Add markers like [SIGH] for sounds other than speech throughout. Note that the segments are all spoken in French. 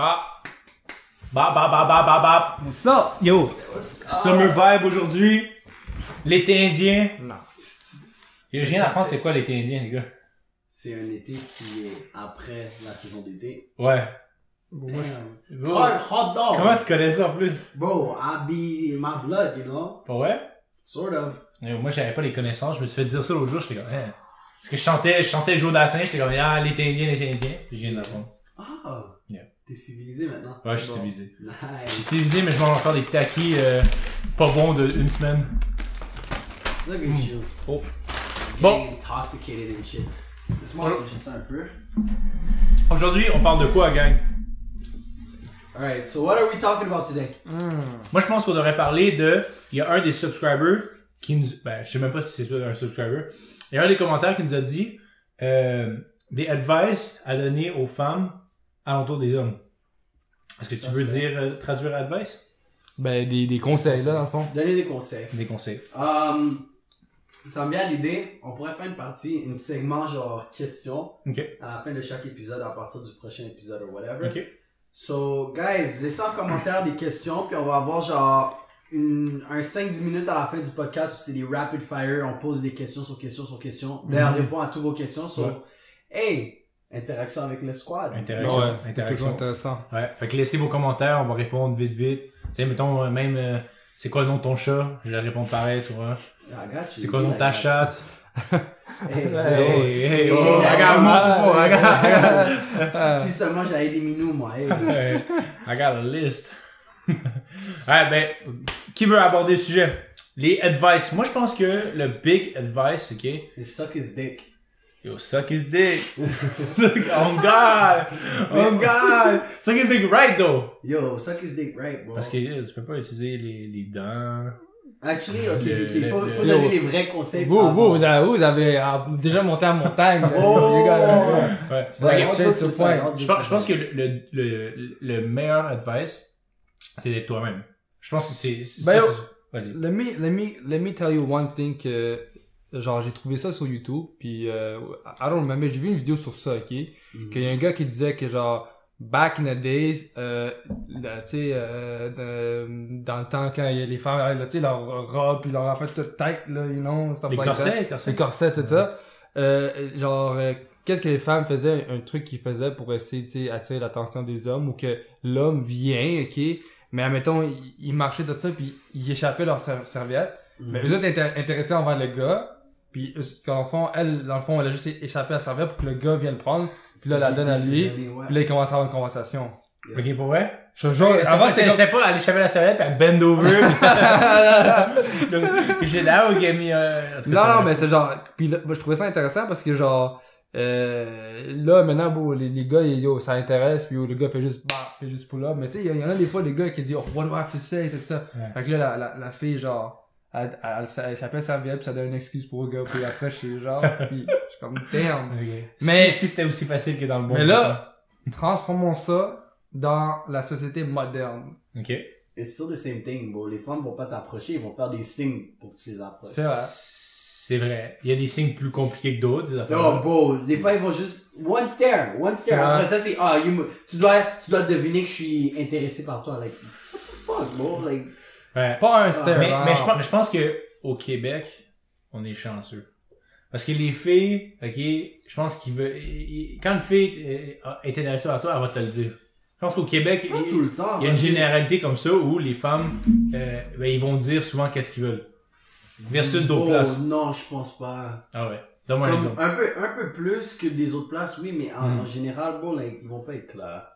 Bah. Bah, bah, bah, bah, bah, bah. Ça! Yo, summer vibe aujourd'hui. L'été indien. Non. Yo, je viens d'apprendre c'était quoi l'été indien, les gars. C'est un été qui est après la saison d'été. Ouais. Damn. Bro, Hot, hot dog. Comment tu connais ça en plus? Bro, I be in my blood, you know? Pas ouais? Sort of. Yo, Moi, j'avais pas les connaissances. Je me suis fait dire ça l'autre jour. J'étais comme, hein. Parce que je chantais, je chantais Joe Dassin. J'étais comme, ah, l'été indien, l'été indien. Puis je viens d'apprendre. Ah! T'es civilisé maintenant. Ouais, je suis Bon. civilisé. Je suis civilisé, mais je mange encore des petits acquis, euh, pas bons de une semaine. Look at you. Oh. Bon. Bon. Intoxicated and shit. Laisse-moi réfléchir ça un peu. Aujourd'hui, on parle de quoi, gang? Alright, so what are we talking about today? Moi, je pense qu'on devrait parler de. Il y a un des subscribers qui nous. Ben, je sais même pas si c'est un subscriber. Il y a un des commentaires qui nous a dit euh, des advice à donner aux femmes alentour des hommes. Est-ce que tu Ça, veux dire euh, traduire advice? Ben, des, des conseils, là, dans le fond. Donner des conseils. Des conseils. Um, ça me vient à l'idée, on pourrait faire une partie, une segment genre questions Ok. à la fin de chaque épisode à partir du prochain épisode ou whatever. Ok. So, guys, laissez en commentaire des questions, puis on va avoir genre une, un 5-10 minutes à la fin du podcast où c'est des rapid fire, on pose des questions sur questions sur questions. D'ailleurs, Mhm. répond à toutes vos questions. So, Ouais. hey, interaction avec le squad. Interaction. Ouais, interaction. toujours intéressant. Ouais. Fait que laissez vos commentaires, on va répondre vite vite. Tu sais, mettons, euh, même, euh, c'est quoi le nom de ton chat? Je vais répondre pareil, tu vois. I got you. C'est quoi le nom de ta chatte? [LAUGHS] Hey, Hey, hey, Hey, oh, hey, regarde, montre-moi, regarde, regarde. [LAUGHS] Si seulement j'avais des minous, moi. Hey. I got a list. [LAUGHS] ouais, ben, qui veut aborder le sujet? Les advice. Moi, je pense que le big advice, ok? He suck his dick. Yo, suck his dick. [LAUGHS] oh God! Oh God! Suck his dick right, though! Yo, suck his dick right, bro. Parce que euh, tu peux pas utiliser les, les dents. Actually, ok, Le- ok, le- faut, faut donner les vrais conseils. Vous, vous, vous avez, vous avez ah, déjà monté à montagne. [LAUGHS] Oh! Ouais. Ouais, point. joke Je pense, je que le, le, le, le meilleur advice, c'est d'être toi-même. Je pense que c'est, c'est, Ben, c'est- vas-y. Let me, let me, let me tell you one thing que, genre, j'ai trouvé ça sur YouTube, puis, euh, I don't remember, j'ai vu une vidéo sur ça, ok? Qu'il y a un gars qui disait que, genre, back in the days, euh, tu sais, euh, dans le temps quand les femmes, là, tu sais, leur robe, puis leur affaire toute tête, là, you know, stuff Les like that. corsets, les corsets. Les corsets, tout ça. Euh, genre, euh, qu'est-ce que les femmes faisaient, un truc qu'ils faisaient pour essayer, tu sais, attirer l'attention des hommes, ou que l'homme vient, ok? Mais admettons, il, il marchait tout ça, puis il échappait leur ser- serviette. Mais eux autres étaient intéressés envers le gars. Puis, dans le fond, elle, dans le fond, elle a juste échappé à la serviette pour que le gars vienne le prendre. Puis là, la donne à lui. Puis là, ils commencent à avoir une conversation. Ok, pour vrai? Je te jure, C'était avant, c'était pas aller chaver la serviette pis à bend over. [LAUGHS] J'ai that would get me, euh, Non, non, mais c'est genre... Puis là, moi, je trouvais ça intéressant parce que genre... Euh, là, maintenant, bon, les, les gars, ils- yo, ça intéresse. Puis yo, le gars fait juste... Bah, fait juste pull up. Mais tu sais, il y, en a des fois des gars qui disent... Oh, what do I have to say? Tout ça. Ouais. Fait que là, la, la, la fille, genre... Elle, elle, elle, s'appelle serviette puis ça donne une excuse pour le gars. Puis après, je suis genre... [LAUGHS] Puis je suis comme... Damn. Mais- si, si c'était aussi facile que dans le bon. Mais là, transformons ça dans la société moderne. Ok. It's still the same thing, bro. Les femmes vont pas t'approcher, ils vont faire des signes pour que tu les approches. C'est vrai. C'est vrai. Il y a des signes plus compliqués que d'autres. Oh, bro, des fois, ils vont juste, one stare, one stare. Après ça, c'est, ah, you tu dois, tu dois deviner que je suis intéressé par toi. Like, [LAUGHS] what the fuck, bro? Like, Ouais. Pas un stare. mais, hein. mais je pense, je pense que au Québec, on est chanceux. Parce que les filles, ok, je pense qu'ils veulent, quand une fille euh, est intéressée par toi, elle va te le dire. Je pense qu'au Québec, il- tout le temps. il y a une généralité comme ça où les femmes, euh, ben, ils vont dire souvent qu'est-ce qu'ils veulent. Versus d'autres Oh, places. non, je pense pas. Ah ouais. Donne-moi un exemple. un peu, un peu plus que des autres places, oui, mais en, Hmm. en général, bro, like, ils vont pas être clairs.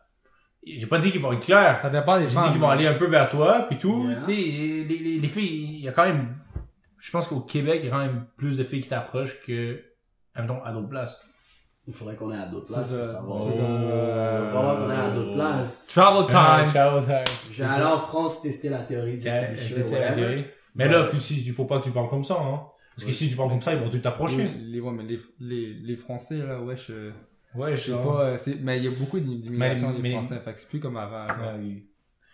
J'ai pas dit qu'ils vont être clairs. Ça dépend des J'ai dit qu'ils vont aller un peu vers toi, puis tout. Yeah. Tu sais, les, les, les filles, il y a quand même, je pense qu'au Québec, il y a quand même plus de filles qui t'approchent que, admettons, à d'autres places. Il faudrait qu'on ait à d'autres places ça. C'est euh, va qu'on ait à d'autres places. Travel time. Ciao, time. Je vais aller en France tester la théorie sure, C'est la théorie. Mais là, faut- si- il faut pas que tu parles comme ça, non? Parce que si tu parles comme ça, ils vont tout t'approcher. Les, les, ouais, mais les, les, les Français, là, ouais, je, Ouais, je sais pas, euh, c'est, mais il y a beaucoup d'immigration Mais- des mais- Français, fait que c'est plus comme avant. Ouais.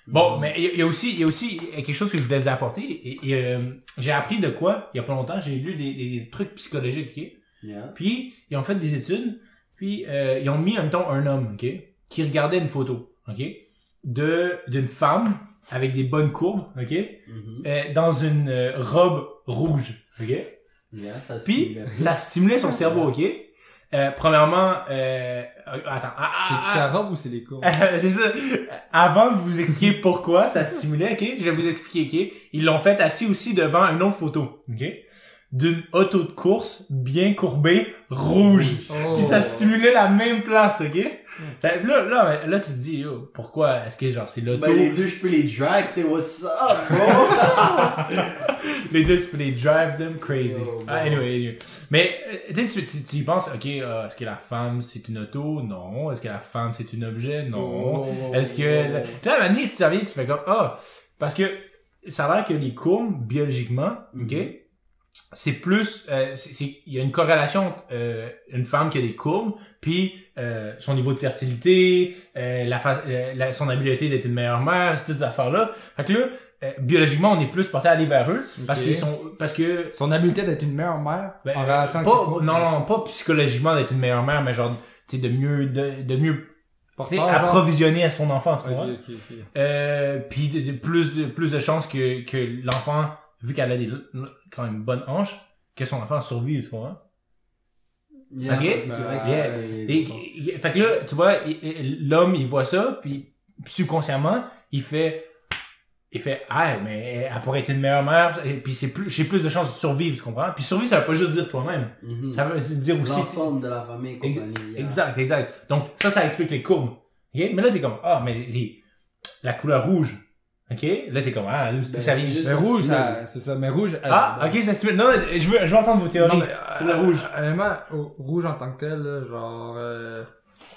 Bon, mais il y a- il y a aussi, il y a aussi quelque chose que je voulais vous apporter. Et, et, euh, j'ai appris de quoi, il y a pas longtemps, j'ai lu des, des trucs psychologiques, ok? Yeah. Puis, ils ont fait des études, puis euh, ils ont mis en même temps un homme, ok? Qui regardait une photo. ok, de d'une femme avec des bonnes courbes, ok, Mhm. euh, dans une euh, robe rouge, ok? Yeah, ça Puis ça stimulait son cerveau, [LAUGHS] ok? Euh, premièrement, euh, euh, attends, ah, ah, C'est ah, sa robe ou c'est les courbes? [LAUGHS] c'est ça. Avant de vous expliquer pourquoi ça stimulait, ok, je vais vous expliquer, ok. Ils l'ont fait assis aussi devant une autre photo, ok, d'une auto de course bien courbée, rouge. Oh. Puis ça stimulait la même place, ok. Fait Là, là, là, tu te dis, yo, pourquoi est-ce que genre c'est l'auto, Ben, les deux, je peux les drag, c'est what's up, bro! [LAUGHS] les deux tu peux les drive them crazy. Yo, Ah, anyway, anyway. mais euh, tu, sais, tu, tu, y penses, ok, euh, est-ce que la femme c'est une auto? Non. Est-ce que la femme c'est un objet? Non. Oh. Est-ce que... Tu sais, à un moment donné, si tu reviens, tu fais comme, ah, parce que ça a l'air que les courbes, biologiquement, ok, Mhm. c'est plus, euh, c'est, c'est- il y a une corrélation, euh, une femme qui a des courbes, puis euh, son niveau de fertilité, euh, la, fa- euh, la- son habileté d'être une meilleure mère, c'est toutes ces affaires-là. Fait que là, euh, biologiquement, on est plus porté à aller vers eux, parce qu'ils sont, parce que Son habileté d'être une meilleure mère ben, en euh, relation avec ses pas, courbes, non, non, pas psychologiquement d'être une meilleure mère, mais genre, tu sais, de mieux, de, de mieux, approvisionner à son enfant, tu vois. ok, ok. Euh, puis de, de plus de plus de chances que que l'enfant vu qu'elle a des quand même bonne hanche que son enfant survive tu vois Yeah, Ok? parce que c'est vrai Yeah. et, fait que là tu vois l'homme il voit ça puis subconsciemment il fait il fait ah mais elle pourrait être une meilleure mère et puis c'est plus j'ai plus de chances de survivre tu comprends? Puis survivre ça veut pas juste dire toi-même Mhm. ça veut dire aussi L'ensemble de la famille, Ex- yeah. Exact, exact. Donc, ça, ça explique les courbes. OK? Mais là, t'es comme, ah, mais les, la couleur rouge. OK? Là, t'es comme, ah, Ben, ça c'est vient? juste- rouge, ça, c'est ça. Mais rouge, Ah, ok, ça stimule. Non, je veux, je veux entendre vos théories. Non, mais, sur le euh, rouge. Honnêtement, rouge en tant que tel, là, genre, euh,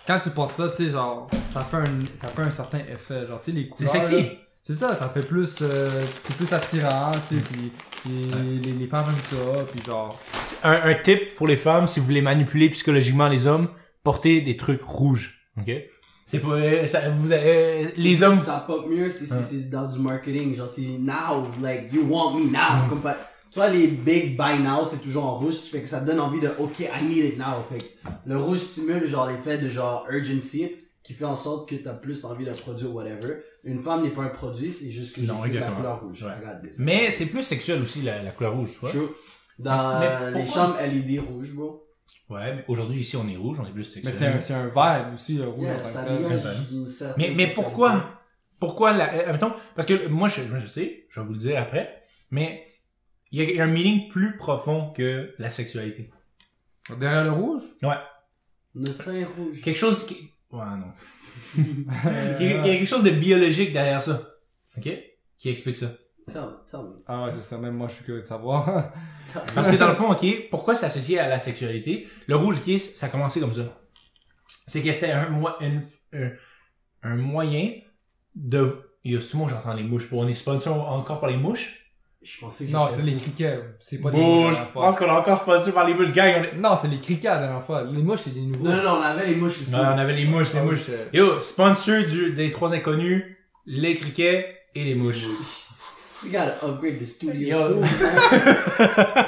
quand tu portes ça, tu sais, genre, ça fait un, ça fait un certain effet. Genre, tu sais, les C'est couleurs. sexy. là, C'est ça, ça fait plus, euh, c'est plus attirant, tu sais, puis les, les, les femmes aiment ça, puis genre, Un, un tip pour les femmes, si vous voulez manipuler psychologiquement les hommes, portez des trucs rouges. OK? C'est pas, euh, ça, vous avez, les hommes, Ça pop mieux si c'est dans du marketing. Genre, c'est now, like, you want me now. Comme pas- tu vois, les big buy now, c'est toujours en rouge. Fait que ça te donne envie de, ok, I need it now. Fait que le rouge simule, genre, l'effet de genre urgency qui fait en sorte que t'as plus envie d'un produit ou whatever. Une femme n'est pas un produit, c'est juste que j'explique la couleur rouge. Ouais. Regarde, mais c'est plus sexuel aussi, la, la couleur rouge, tu vois? True. Dans les chambres LED rouges, bro. Ouais, mais aujourd'hui, ici, on est rouge, on est plus mais sexuel. c'est un, c'est un vibe aussi, le rouge Yeah, en ça Mais, mais pourquoi? Pourquoi la, euh, mettons, parce que moi je, moi je sais, je vais vous le dire après, mais il y a- il y, a un meaning plus profond que la sexualité. Derrière le rouge? Ouais. Notre sein est rouge. Quelque chose qui, ouais, non. il y a quelque chose de biologique derrière ça. OK? Qui explique ça. Tell me, tell me. Ah ouais, c'est ça, même moi je suis curieux de savoir. Parce que dans le fond, OK, pourquoi c'est associé à la sexualité? Le rouge, OK, ça a commencé comme ça. C'est que c'était un, mo- une- un, un moyen de, il y a souvent j'entends les mouches, on est sponsor encore par les mouches? Je pensais que non, c'est les criquets, c'est pas des mouches. je pense qu'on a encore sponsor par les mouches, gang. On est... Non, c'est les criquets la dernière fois. Les mouches, c'est des nouveaux. Non, non, on avait les mouches aussi. Non, on avait les mouches, les Ah, mouches. Yo, sponsor du, des trois inconnus, les criquets et les mouches. We gotta upgrade the studio Yo. soon.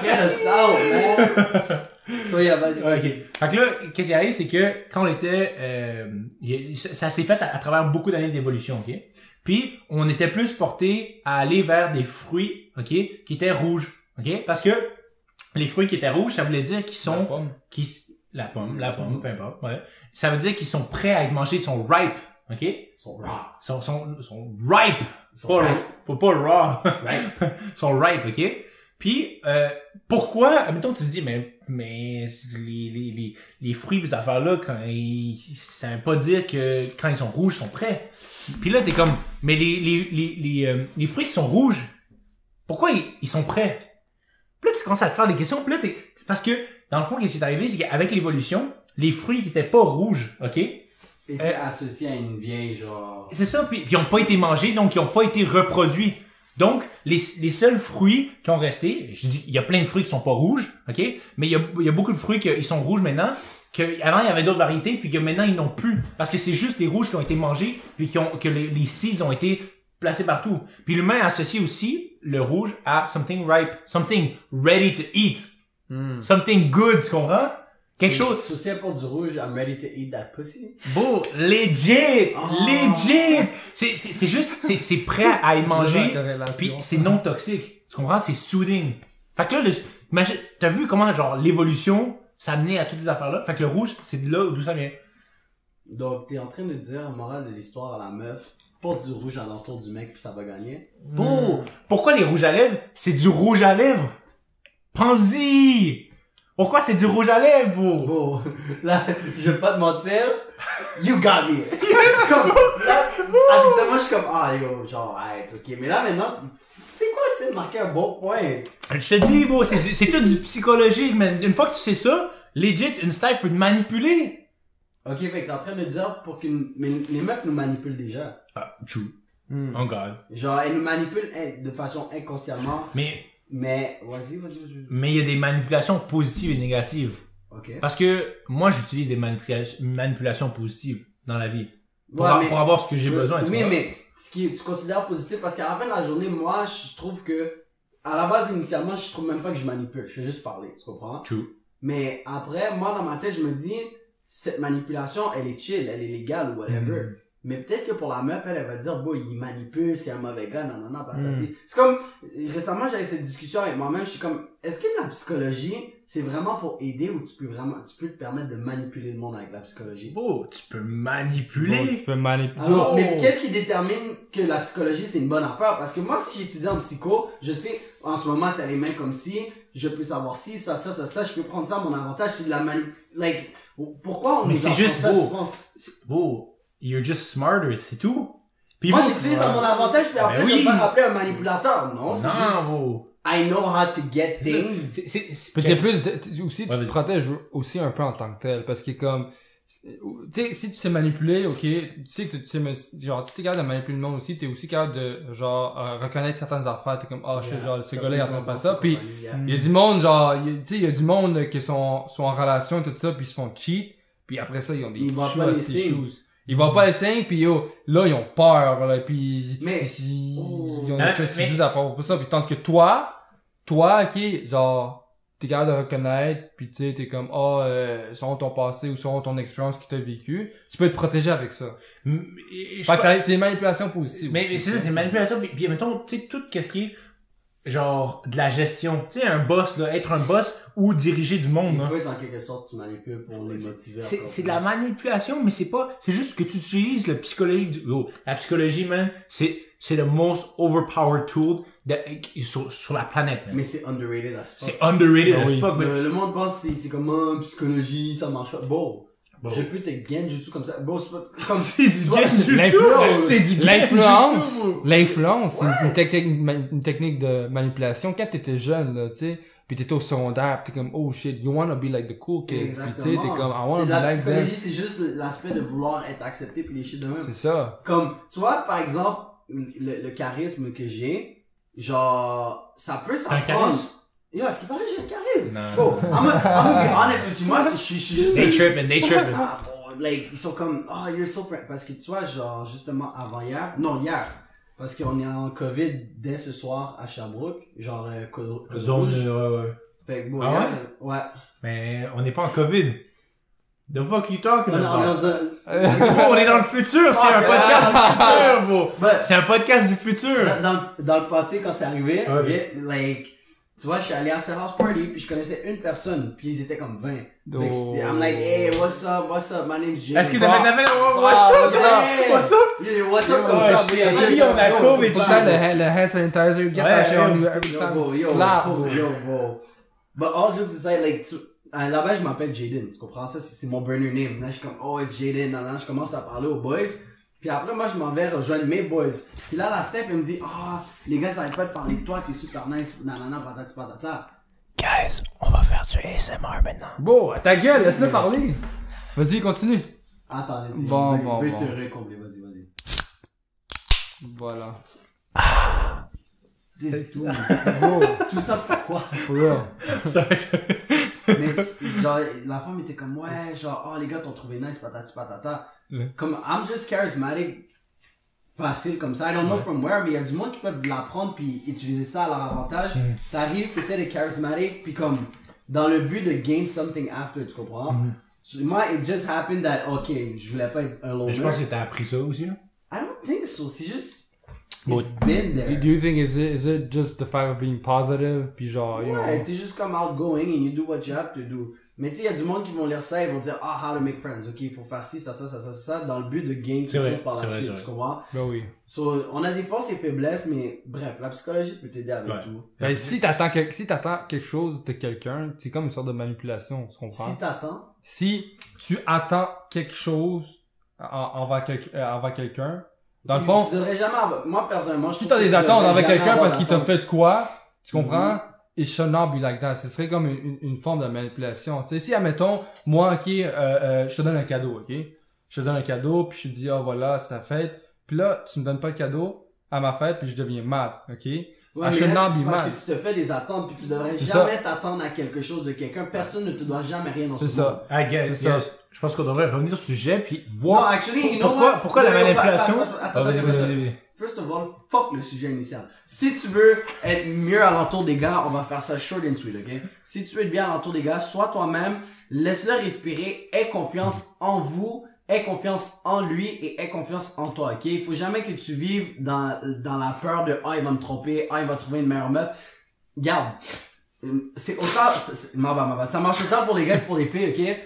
Get us out, man. So yeah, vas-y. Fait que là, qu'est-ce qui arrive, c'est que quand on était, euh, ça, ça s'est fait à, à travers beaucoup d'années d'évolution, ok? Puis on était plus porté à aller vers des fruits, ok, qui étaient rouges, ok, parce que les fruits qui étaient rouges, ça voulait dire qu'ils La sont, pomme. qui, la pomme, la pomme, peu importe, ouais. Ça veut dire qu'ils sont prêts à être mangés, ils sont ripe, ok, Ils sont raw. sont, sont, sont ripe, Ils sont pas, ripe. pas, pas raw. Right. [LAUGHS] sont ripe, ok? Puis, euh, pourquoi, admettons, tu te dis, mais, mais, les, les, les, les fruits, ces affaires-là, quand ils, ça veut pas dire que quand ils sont rouges, ils sont prêts. Puis là, t'es comme, mais les, les, les, les, euh, les fruits qui sont rouges, pourquoi ils, ils sont prêts? Puis là, tu commences à te faire des questions, puis là, t'es, c'est parce que, dans le fond, qu'est-ce qui est arrivé, c'est qu'avec l'évolution, les fruits qui étaient pas rouges, ok? Était associé à une vieille, genre. C'est ça, puis, puis ils ont pas été mangés, donc ils ont pas été reproduits. Donc, les, les seuls fruits qui ont resté, je dis, il y a plein de fruits qui sont pas rouges, ok? Mais il y a, il y a beaucoup de fruits qui sont rouges maintenant, que avant il y avait d'autres variétés, puis que maintenant ils n'ont plus. Parce que c'est juste les rouges qui ont été mangés, puis qui ont, que les, les seeds ont été placés partout. Puis l'humain associe aussi le rouge à something ripe, something ready to eat, Hmm. something good, tu comprends? Quelque chose, elle porte du rouge, I'm ready to eat that pussy. beau, legit, Oh. legit. C'est, c'est, c'est juste, c'est, c'est prêt à y manger, puis c'est non toxique. Tu comprends? C'est soothing. Fait que là, le, imagine, t'as vu comment, genre, l'évolution, ça a à toutes ces affaires-là? Fait que le rouge, c'est de là d'où ça vient. Donc, t'es en train de dire, morale de l'histoire à la meuf, porte du rouge à l'entour du mec puis ça va gagner. Beau! Pourquoi les rouges à lèvres? C'est du rouge à lèvres! Pense-y! Pourquoi c'est du rouge à lèvres, beau? Bon, là, je vais pas te mentir, you got me. [LAUGHS] comme, là, habituellement, je suis comme, ah, yo, genre, ah, it's ok. Mais là, maintenant, c'est quoi, tu sais, de marquer un bon point? Je te dis, beau, c'est du- c'est tout du psychologique, man. Une fois que tu sais ça, legit, une style peut te manipuler. Ok, fait que t'es en train de dire pour qu'une, mais les meufs nous manipulent déjà. Ah, true. Hmm. Oh god. Genre, elles nous manipulent hein, de façon inconsciemment, Mais, mais, vas-y, vas-y, vas-y. mais il y a des manipulations positives et négatives. Ok. Parce que, moi, j'utilise des manipulations, manipulations positives dans la vie. Pour, Ouais, a- mais- pour avoir ce que j'ai besoin, Oui, mais ce qui tu considères positif, parce qu'à la fin de la journée, moi, je trouve que, à la base, initialement, je trouve même pas que je manipule. Je fais juste parler, tu comprends? True. Mais après, moi, dans ma tête, je me dis, cette manipulation, elle est chill, elle est légale ou whatever. Mm. Mais peut-être que pour la meuf, elle, elle va dire, bon, il manipule, c'est un mauvais gars, non, non, non, patati. Mm. C'est comme, récemment, j'avais cette discussion avec moi-même, je suis comme, est-ce que la psychologie, c'est vraiment pour aider ou tu peux vraiment, tu peux te permettre de manipuler le monde avec la psychologie? Beau, tu peux Bon, manipuler. tu peux manipuler. Alors, Oh. mais qu'est-ce qui détermine que la psychologie c'est une bonne affaire? Parce que moi, si j'étudie en psycho, je sais, en ce moment, t'as les mains comme si, je peux savoir si, ça, ça, ça, ça, je peux prendre ça à mon avantage, c'est de la mani... Like, pourquoi on Mais nous c'est juste ça, beau. tu penses? C'est- Beau, you're just smarter, c'est tout. Puis Moi, j'utilise à mon avantage, puis après, Ben je oui. vais pas rappeler un manipulateur. Non, c'est juste, Non, beau. I know how to get things. C'est, c'est, c'est- Puis t'es plus, de- aussi, tu Ouais, te protèges aussi un peu en tant que tel, parce que comme, tu sais, si tu sais manipuler, ok, tu sais que tu sais, genre, si t'es capable de manipuler le monde aussi, t'es aussi capable de, genre, euh, reconnaître certaines affaires, t'es comme, oh, je sais, genre, ce gars-là, il est en train de faire ça, puis il y a du monde, genre, tu sais, il y a du monde qui sont, sont en relation, tout ça, puis ils se font cheat, puis après ça, ils ont des Ils shoes pas Ils voient pas les signes, puis yo, là, ils ont peur, là, puis Mais- ils, Oh. ils ont Hein, des choses mais- juste à propos de ça, puis tandis que toi, toi, ok, genre, t'es capable de reconnaître, puis tu sais, t'es comme, ah, euh, selon ton passé ou selon ton expérience que t'as vécu, tu peux te protéger avec ça. M- et- je Fait que sais ça- c'est une manipulation positive. Mais, mais c'est ça, c'est une manipulation. Puis, puis mettons, tu sais, tout qu'est-ce qui est, genre, de la gestion. Tu sais, un boss, là, être un boss ou diriger du monde, Il là. faut être en quelque sorte, tu manipules pour les motiver. C'est, de la manipulation, mais c'est pas, c'est juste que tu utilises le psychologique du, oh, la psychologie, man, c'est, c'est le most overpowered tool de, sur, sur la planète, man. Mais c'est underrated as fuck. C'est underrated Ah as oui. fuck, man. Le, le monde pense que c'est c'est comme, oh, psychologie, ça marche pas. Bon. Bon. Je peux te genjutsu comme ça. Bon, c'est pas, [LAUGHS] comme C'est du genjutsu! l'influence- C'est du L'influence, l'influence, c'est une, une technique, une technique de manipulation. Quand t'étais jeune, là, tu sais, pis t'étais au secondaire, pis t'es comme, oh shit, you wanna be like the cool. Pis sais, Exactement. t'es comme, I c'est wanna be la like psychologie, c'est juste l'aspect de vouloir être accepté puis les shit de même. C'est ça. Comme, tu vois, par exemple, le, le charisme que j'ai, genre, ça peut s'apprendre. Yo, est-ce qu'il paraît que j'ai le charisme? Non. Bon, I'm gonna be honest with you, moi, je suis, je suis juste... They tripping, they tripping. Ah, bon, like, ils sont comme, oh, you're so friendly. Parce que tu vois, genre, justement, avant hier, non, hier, parce qu'on est en COVID dès ce soir à Sherbrooke, genre, euh, Zone, rouge. ouais, ouais. Fait que bon, Ah hier, ouais. Mais on n'est pas en COVID. The fuck you talking On est, on est about? dans un, Bro, on est dans le futur, c'est Ah, un c'est podcast du futur, bro. Ouais. C'est un podcast du futur. dans, dans, dans le passé, quand c'est arrivé, Ouais. yeah, like, tu vois, je suis allé à ce house party, puis je connaissais une personne, puis ils étaient comme 20. Oh. Like, c'était- I'm like, hey, what's up, what's up, my name's Jim. Est-ce que t'as fait, oh, what's Ah, up, what's? What's up? Yeah, what's up, comme ça, lui, on a Yo, COVID, yo, Tout le hand- le hand sanitizer, get that shit on ouais. you every Yo, yo, Slap. bro. But all jokes aside, like, tu, à la base, je m'appelle Jaden, tu comprends? Ça? C'est mon burner name. Là, je suis comme, oh, it's Jaden, nan, je commence à parler aux boys. Puis après, moi, je m'en vais rejoindre mes boys. Puis là, la Steph, elle me dit, ah, les gars, ça arrête pas de parler de toi, t'es super nice, nanana, patati patata. Guys, on va faire du ASMR maintenant. Bon, à ta gueule, laisse-le parler. Vas-y, continue. Attends, Bon, je vais, bon, vais bon. te recombler, vas-y, vas-y. Voilà. C'est tout. Bon, tout ça pourquoi? for real. Mais c'est- genre, la femme était comme, ouais, genre, oh, les gars t'ont trouvé nice, patati patata. Ouais. Comme, I'm just charismatic, facile comme ça. I don't know from where, mais il y a du monde qui peuvent l'apprendre puis utiliser ça à leur avantage. T'arrives, t'essaies d'être charismatique, puis comme, dans le but de gain something after, tu comprends? Mm-hmm. So, moi, it just happened that, ok, je voulais pas être un loner. Je pense que t'as appris ça aussi, là. I don't think so. C'est juste, it's been there. Do, do you think is it is it just the fact of being positive puis genre you Ouais, know? t'es juste comme outgoing and you do what you have to do. Mais tu sais, il y a du monde qui vont lire ça, ils vont dire, ah, how to make friends. Ok, il faut faire ci, ça, ça, ça, ça, ça, dans le but de gain C'est quelque vrai, chose par la vrai, suite, tu comprends? ben oui So, on a des forces et faiblesses, mais bref, la psychologie peut t'aider avec Ouais. tout. ben, si t'attends quelque si t'attends quelque chose de quelqu'un c'est comme une sorte de manipulation tu comprends? Si t'attends, si tu attends quelque chose en- envers, quel- euh, envers quelqu'un dans le tu- fond tu devrais jamais avoir, moi personnellement, je si t'as que des tu attentes jamais quelqu'un parce qu'il t'a fait quoi tu comprends? It should not be like that ce serait comme une, une, une forme de manipulation tu sais si admettons moi ok euh, euh, je te donne un cadeau ok? Je te donne un cadeau puis je te dis ah voilà c'est ta fête puis là tu me donnes pas le cadeau à ma fête puis je deviens mad ok? Ouais, I mais should là, not be mad. que tu te fais des attentes puis tu devrais jamais t'attendre à quelque chose de quelqu'un. Personne ne te doit jamais rien dans c'est ce monde. ça Ah, guys, C'est ça. je pense qu'on devrait revenir au sujet puis Non, voir actually, you know pourquoi, pourquoi la manipulation? attends, attends, Ah, attends. First of all, fuck le sujet initial. Si tu veux être mieux à l'entour des gars, on va faire ça short and sweet, ok? Si tu veux être bien à l'entour des gars, sois toi-même, laisse-le respirer, aie confiance en vous, aie confiance en lui et aie confiance en toi, ok? Il faut jamais que tu vives dans, dans la peur de, ah, il va me tromper, ah, il va trouver une meilleure meuf. Garde. C'est autant, ça marche autant pour les gars que pour les filles, ok?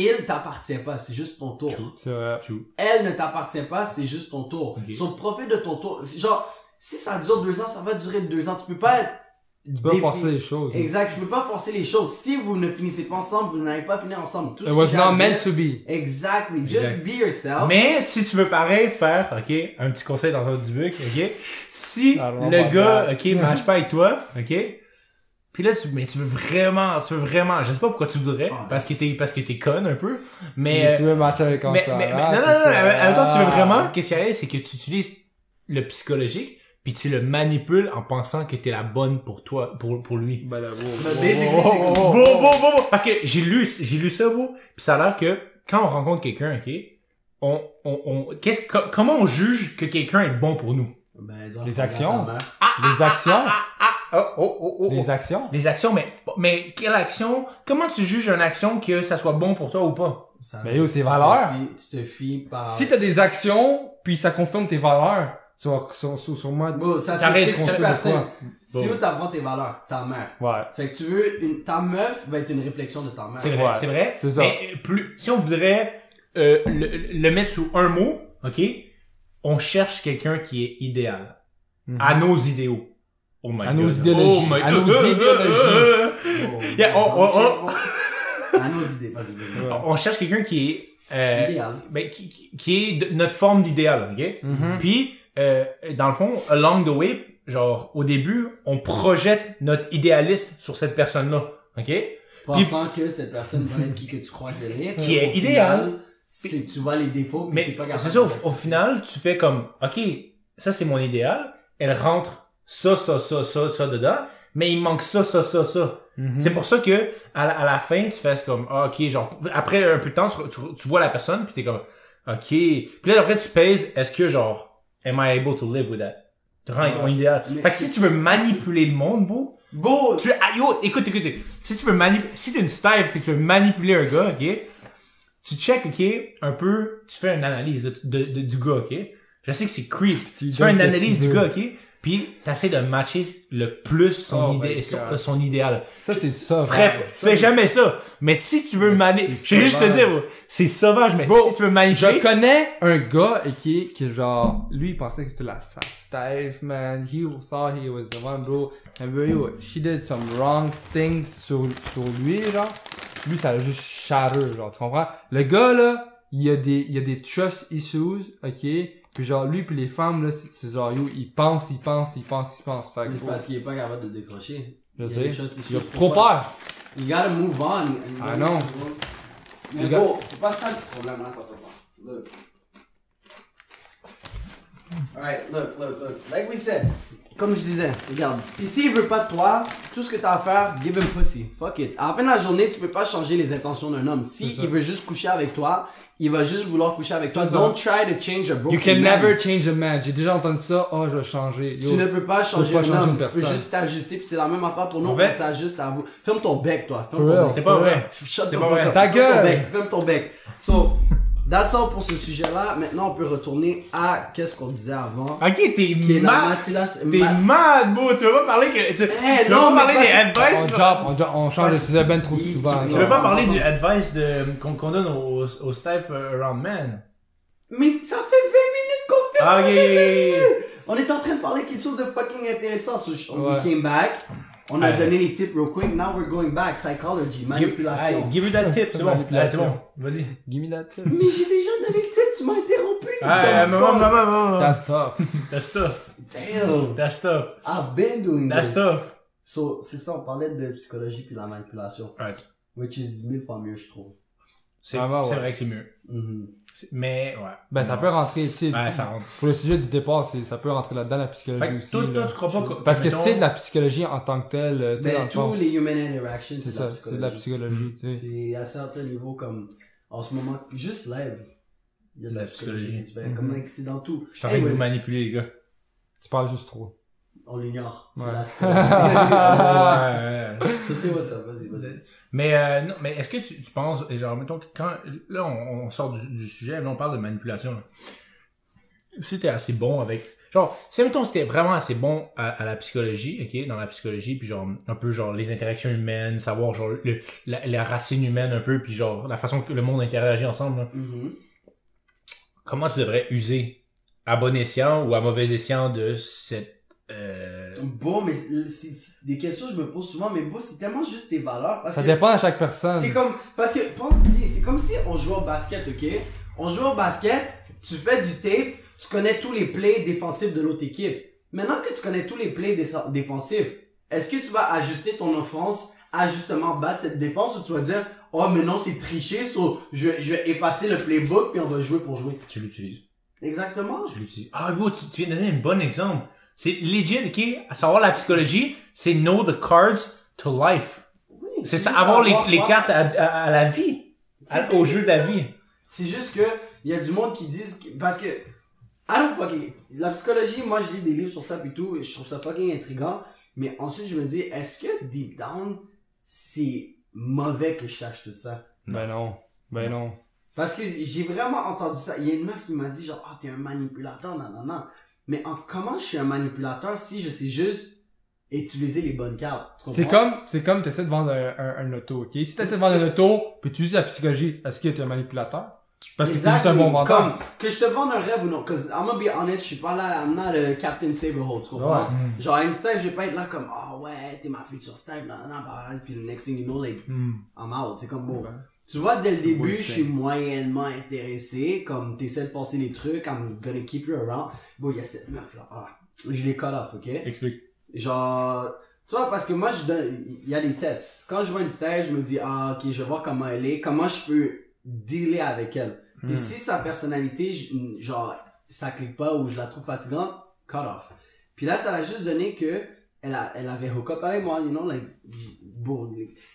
Il t'appartient pas, c'est juste ton tour c'est vrai elle ne t'appartient pas, c'est juste ton tour. Ok. Sur le profil de ton tour, genre, si ça dure deux ans, ça va durer deux ans. Tu peux pas être... tu peux forcer les choses Exact, tu peux pas forcer les choses. Si vous ne finissez pas ensemble, vous n'allez pas finir ensemble. Tout it ce was not dire- meant to be Exactly. Just Exact. be yourself. Mais si tu veux pareil faire, ok, un petit conseil dans du buc, ok, si le gars, that. ok, marche pas avec toi, ok, puis là tu, mais tu veux vraiment, tu veux vraiment, je sais pas pourquoi tu voudrais, Ah, parce que t'es, parce que t'es conne un peu, mais, si tu veux matcher avec mais, Antoine, mais, mais- ah, non, non, non, en même temps, tu veux Ah. vraiment, qu'est-ce qu'il y a, c'est que tu utilises le psychologique, puis tu le manipules en pensant que t'es la bonne pour toi, pour, pour lui. Ben Bon, bon, bon, bon. Parce que j'ai lu, j'ai lu ça, beau. Puis ça a l'air que quand on rencontre quelqu'un, ok, on, on, on, qu'est-ce, co- comment on juge que quelqu'un est bon pour nous? Ben, Les à actions. mère. les actions Oh, oh, oh, oh. les actions? Les actions, mais, mais quelle action? Comment tu juges une action que ça soit bon pour toi ou pas? Ça- Ben, yo, c'est tu te Tu te fies par... si t'as des actions puis ça confirme tes valeurs sur sur sur, sur moi Bon, ça Ça reste construit de simple. quoi? Si où t'apprends tes valeurs? Ta mère. ouais Fait que tu veux, une, ta meuf va être une réflexion de ta mère. C'est vrai, Ouais. c'est vrai. C'est ça. Mais euh, plus, si on voudrait euh, le, le mettre sous un mot, ok, on cherche quelqu'un qui est idéal à nos idéaux. Oh my À God. nos idéologies. Oh my À God. nos idéologies. [LAUGHS] Oh, Yeah, oh, oh, oh. À nos idées, vas-y, vas-y. Ouais. On cherche quelqu'un qui est euh, Idéal. ben, qui, qui- qui est de- notre forme d'idéal, ok? Mhm. Puis euh, dans le fond, along the way, genre au début, on projette notre idéalisme sur cette personne-là, ok? Pensant que cette personne va être qui que tu crois qu'elle est. Qui est idéal. final, C'est tu vois les défauts, mais, t'es Mais pas capable c'est ça, au, au final, tu fais comme, ok, ça c'est mon idéal, elle rentre ça, ça, ça, ça, ça dedans, mais il manque ça, ça, ça, ça. Mhm. C'est pour ça que à la, à la fin, tu fais comme, ah, ok, genre, après un peu de temps, tu, tu- vois la personne, puis t'es comme, ok. Puis là, après, tu pèses, est-ce que genre, am I able to live with that? Tu rends ton idéal. Mais- fait que si tu veux manipuler le monde, beau, Beau! tu ah, yo, écoute, écoute, écoute. Si tu veux manipuler, si t'es une style puis tu veux manipuler un gars, ok, tu check, ok, un peu, tu fais une analyse de, de, de- du gars, ok. Je sais que c'est creep. Tu, fais une analyse du gars, ok, puis t'essaies de matcher le plus son, Oh idée, son, idéal. ça c'est ça Frère, fais jamais ça. Mais si tu veux c'est je vais juste te sauvage. dire, c'est sauvage, mais Bon, si tu veux manipuler, Je connais un gars et qui qui genre lui il pensait que c'était la sa Steve man. He thought he was the one bro. And bro she did some wrong things sur sur lui genre. Lui ça l'a juste shatter genre tu comprends? Le gars là il y a des il y a des trust issues ok? Puis genre lui puis les femmes là c'est genre yo il pense il pense il pense il pense fait que, Mais c'est parce qu'il est pas capable de décrocher. je il sais il a trop peur You gotta move on. Ah non. Mais Les gars- bon, c'est pas ça le problème, attends. Look. Alright, look, look, look. Like we said, comme je disais, regarde. Puis s'il veut pas de toi, tout ce que t'as à faire, give him pussy. Fuck it. À la fin de la journée, tu peux pas changer les intentions d'un homme. Si il veut juste coucher avec toi, il va juste vouloir coucher avec toi. Ça. Don't try to change a broken You can man. never change a man. J'ai déjà entendu ça. Oh, je vais changer. Yo. Tu ne peux pas changer pas un changer homme. une Tu peux juste t'ajuster. Puis c'est la même affaire pour nous. On s'ajuste à vous. Ferme ton bec, toi. Ferme For ton real. bec. C'est pas vrai. C'est the pas vrai. Ta Ferme gueule. ton bec. Ferme ton bec. So, that's all pour ce sujet-là. Maintenant, on peut retourner à qu'est-ce qu'on disait avant. Ok, t'es Qui est la mad. T'es ma- mad, bro. Tu veux pas parler que, tu, tu veux non, pas mais parler pas- des On advice. drop, on, drop- on change de sujet ben trop Tu- souvent. tu- Tu veux pas parler du advice de, qu'on, qu'on donne au, au staff euh, around man. Mais ça fait 20 minutes qu'on fait. Ah, ça ok, fait 20 ok, ok. minutes. On est en train de parler quelque chose de fucking intéressant. So, sh- Ouais. we came back. On a donné les tips real quick. Now we're going back. Psychology, manipulation. Give me that tip, c'est bon. C'est bon. Vas-y. Give me that tip. Mais j'ai déjà donné le tip. Tu m'as interrompu. Ah, maman, maman, maman. That's tough. [LAUGHS] That's stuff. Damn. That's stuff. I've been doing That's this. stuff. So, c'est ça, on parlait de psychologie puis la manipulation. Right. Which is mille fois mieux, je trouve. C'est, Ah, bah, ouais. vrai que c'est mieux. Mhm. C'est- Mais, ouais. Ben, ça peut rentrer, tu sais. Ouais, ça rentre. Pour le sujet du départ, c'est, ça peut rentrer là-dedans, la psychologie aussi. toi, toi, là. tu crois pas que, Parce que c'est de la psychologie en tant que telle, euh, tu sais, dans Mais le fond. tous les human interactions, C'est c'est de la ça, c'est de la psychologie. psychologie, tu sais. C'est à certains niveaux comme, en ce moment, juste lève. Il y a de la, La psychologie. psychologie. Comme, like, c'est dans tout. Je suis en train de vous manipuler, les gars. Tu parles juste trop. On l'ignore. C'est Ouais. la psychologie. [LAUGHS] [LAUGHS] Ouais, ouais, ouais. Ça, c'est what's up. Vas-y, vas-y. Mais euh, non, mais est-ce que tu, tu penses, genre, mettons, quand là on, on sort du, du sujet, là on parle de manipulation. Là. Si t'es assez bon avec, genre, si mettons si t'es vraiment assez bon à, à la psychologie, ok, dans la psychologie, puis genre un peu genre les interactions humaines, savoir genre le, la, la racine humaine un peu, puis genre la façon que le monde interagit ensemble. là. Mhm. comment tu devrais user à bon escient ou à mauvais escient de cette Bon, mais c'est c'est des questions que je me pose souvent, mais bon, c'est tellement juste tes valeurs. Parce Ça que dépend à chaque personne. C'est comme, parce que, pense-y, c'est comme si on jouait au basket, ok? On joue au basket, tu fais du tape, tu connais tous les plays défensifs de l'autre équipe. Maintenant que tu connais tous les plays dé- défensifs, est-ce que tu vas ajuster ton offense à justement battre cette défense ou tu vas dire, oh, mais non, c'est triché, so, je, vais- je vais effacer le playbook puis on va jouer pour jouer? tu l'utilises Exactement. tu l'utilises ah bro tu, tu viens de donner un bon exemple c'est legit ok? À savoir la psychologie c'est know the cards to life. Oui, c'est ça avoir les, les cartes à, à, à la vie. À- au jeu de la vie. C'est juste que il y a du monde qui disent que, parce que I don't fucking la psychologie, moi je lis des livres sur ça et tout, et je trouve ça fucking intriguant, mais ensuite je me dis est-ce que deep down c'est mauvais que je sache tout ça? Ben non. Ben non. Parce que j'ai vraiment entendu ça. Il y a une meuf qui m'a dit genre ah t'es un manipulateur non non non. Mais en, comment je suis un manipulateur si je sais juste utiliser les bonnes cartes? C'est comme, c'est comme t'essaies de vendre un, un, un auto, ok? Si t'essaies de vendre un auto, puis tu uses la psychologie, est-ce que t'es un manipulateur? Parce que juste un bon vendeur. Comme, que je te vende un rêve ou non. Cause I'm gonna be honest, je suis pas là, I'm not a Captain Saberhold, tu comprends? Ouais. Mm. Genre, à une stage, je vais pas être là comme, ah ouais, t'es ma future star, nan, puis le next thing you know, like, Hmm. I'm out. C'est comme, bon. Ouais. Tu vois, dès le début, je suis moyennement intéressé, comme, t'essaies de forcer les trucs, I'm gonna keep you around. Bon, il y a cette meuf là, ah, je l'ai cut off, ok? explique Genre, tu vois, parce que moi, je donne, il y a des tests. Quand je vois une stage, je me dis, ah, ok, je vais voir comment elle est, comment je peux dealer avec elle. Puis si sa personnalité, genre, ça clique pas ou je la trouve fatigante, cut off. Puis là, ça a juste donné que, elle, a, elle avait hook up avec moi, you know, like, bon,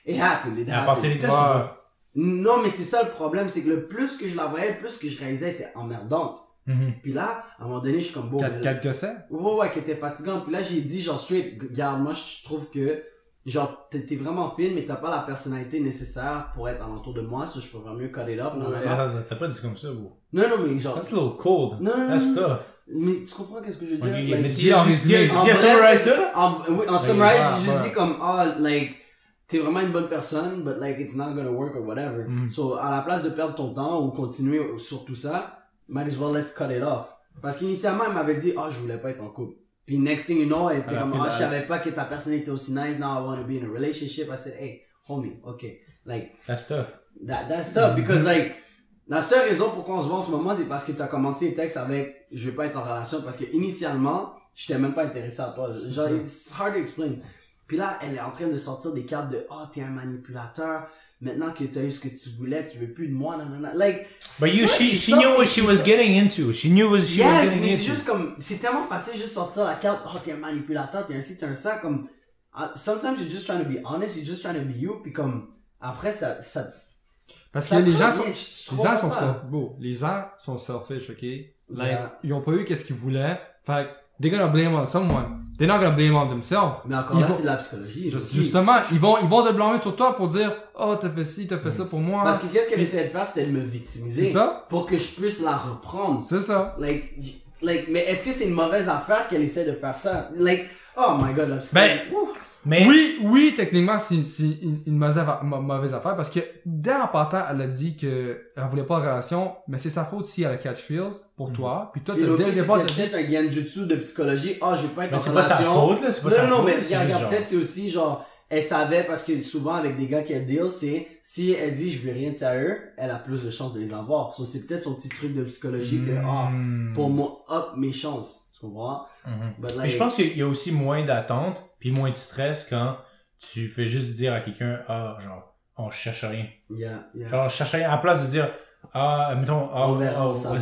it happened, it elle a passé les happened. tests Non, mais c'est ça le problème, c'est que le plus que je la voyais, le plus que je réalisais, était emmerdante. Mhm. Puis là, à un moment donné, je suis comme, bon, Quatre, que c'est? Ouais, ouais, qui était fatigante. Puis là, j'ai dit, genre, straight, regarde, moi, je trouve que, genre, t'es vraiment fine, mais t'as pas la personnalité nécessaire pour être alentour de moi, ça, je pourrais mieux it off. Non, non, non. T'as pas dit comme ça bro Non, non, mais genre, that's a little cold Non, non, that's tough mais tu comprends qu'est-ce que je veux dire? Mais tu dis en dis dis summarize ça? là En, oui, en summarize, ouais. dit comme, ah, like, t'es vraiment une bonne personne, but like, it's not gonna work or whatever. Mm. So, à la place de perdre ton temps ou continuer sur tout ça, might as well let's cut it off. Parce qu'initialement, elle m'avait dit, ah, je voulais pas être en couple. Puis next thing you know, elle était comme, ah, je savais pas que ta personnalité était aussi nice, now I want to be in a relationship. I said, hey, homie, okay. Like, that's tough That, that's tough because like la seule raison pourquoi on se voit en ce moment c'est parce que t'as commencé les textes avec je veux pas être en relation parce que initialement j'étais même pas intéressé à toi genre it's hard to explain puis là elle est en train de sortir des cartes de oh t'es un manipulateur maintenant que t'as eu ce que tu voulais tu veux plus de moi non like but you she she knew what she was getting into she knew what she was yes getting mais c'est juste comme c'est tellement facile juste sortir la carte oh t'es un manipulateur t'es un ci t'es un ça comme uh, sometimes you're just trying to be honest, you're just trying to be you, puis comme, après, ça, ça, Parce Ça que les gens sont, les gens sont, bon, les gens sont selfish, ok? Like, Yeah. ils ont pas eu qu'est-ce qu'ils voulaient. Fait they're gonna blame on someone. They're not gonna blame on themselves. mais encore Ils là, vont- c'est la psychologie. Just- justement, ils vont, ils vont te blâmer sur toi pour dire, oh, t'as fait ci, t'as fait ça pour moi. Parce que qu'est-ce qu'elle essayait de faire, c'était de me victimiser. C'est ça? Pour que je puisse la reprendre. C'est ça. Like, like, mais est-ce que c'est une mauvaise affaire qu'elle essaie de faire ça? Like, oh my god, la psychologie. Ben, Ouh. Mais, Oui, oui, techniquement, c'est c'est une, une mauvaise, affaire, ma- mauvaise affaire parce que dès en partant, elle a dit que elle voulait pas de relation, mais c'est sa faute si elle a catch feels pour toi. Puis toi, t'as dès le départ, t'as peut-être un genjutsu de psychologie. Ah, je veux pas être Mais en c'est pas sa relation. faute, là, c'est pas non, sa non, non, faute, mais c'est regarde, peut-être c'est aussi genre, elle savait parce que souvent avec des gars qu'elle deal, c'est, si elle dit je veux rien de sérieux, elle a plus de chances de les avoir. So, c'est peut-être son petit truc de psychologie que, ah, Hmm. pour moi, up mes chances. Tu comprends? Mhm. But Mais like, je pense qu'il y a aussi moins d'attente puis moins de stress quand tu fais juste dire à quelqu'un ah genre on cherche rien. yeah, yeah. Genre on cherche rien à la place de dire ah mettons ah On verra c'est ça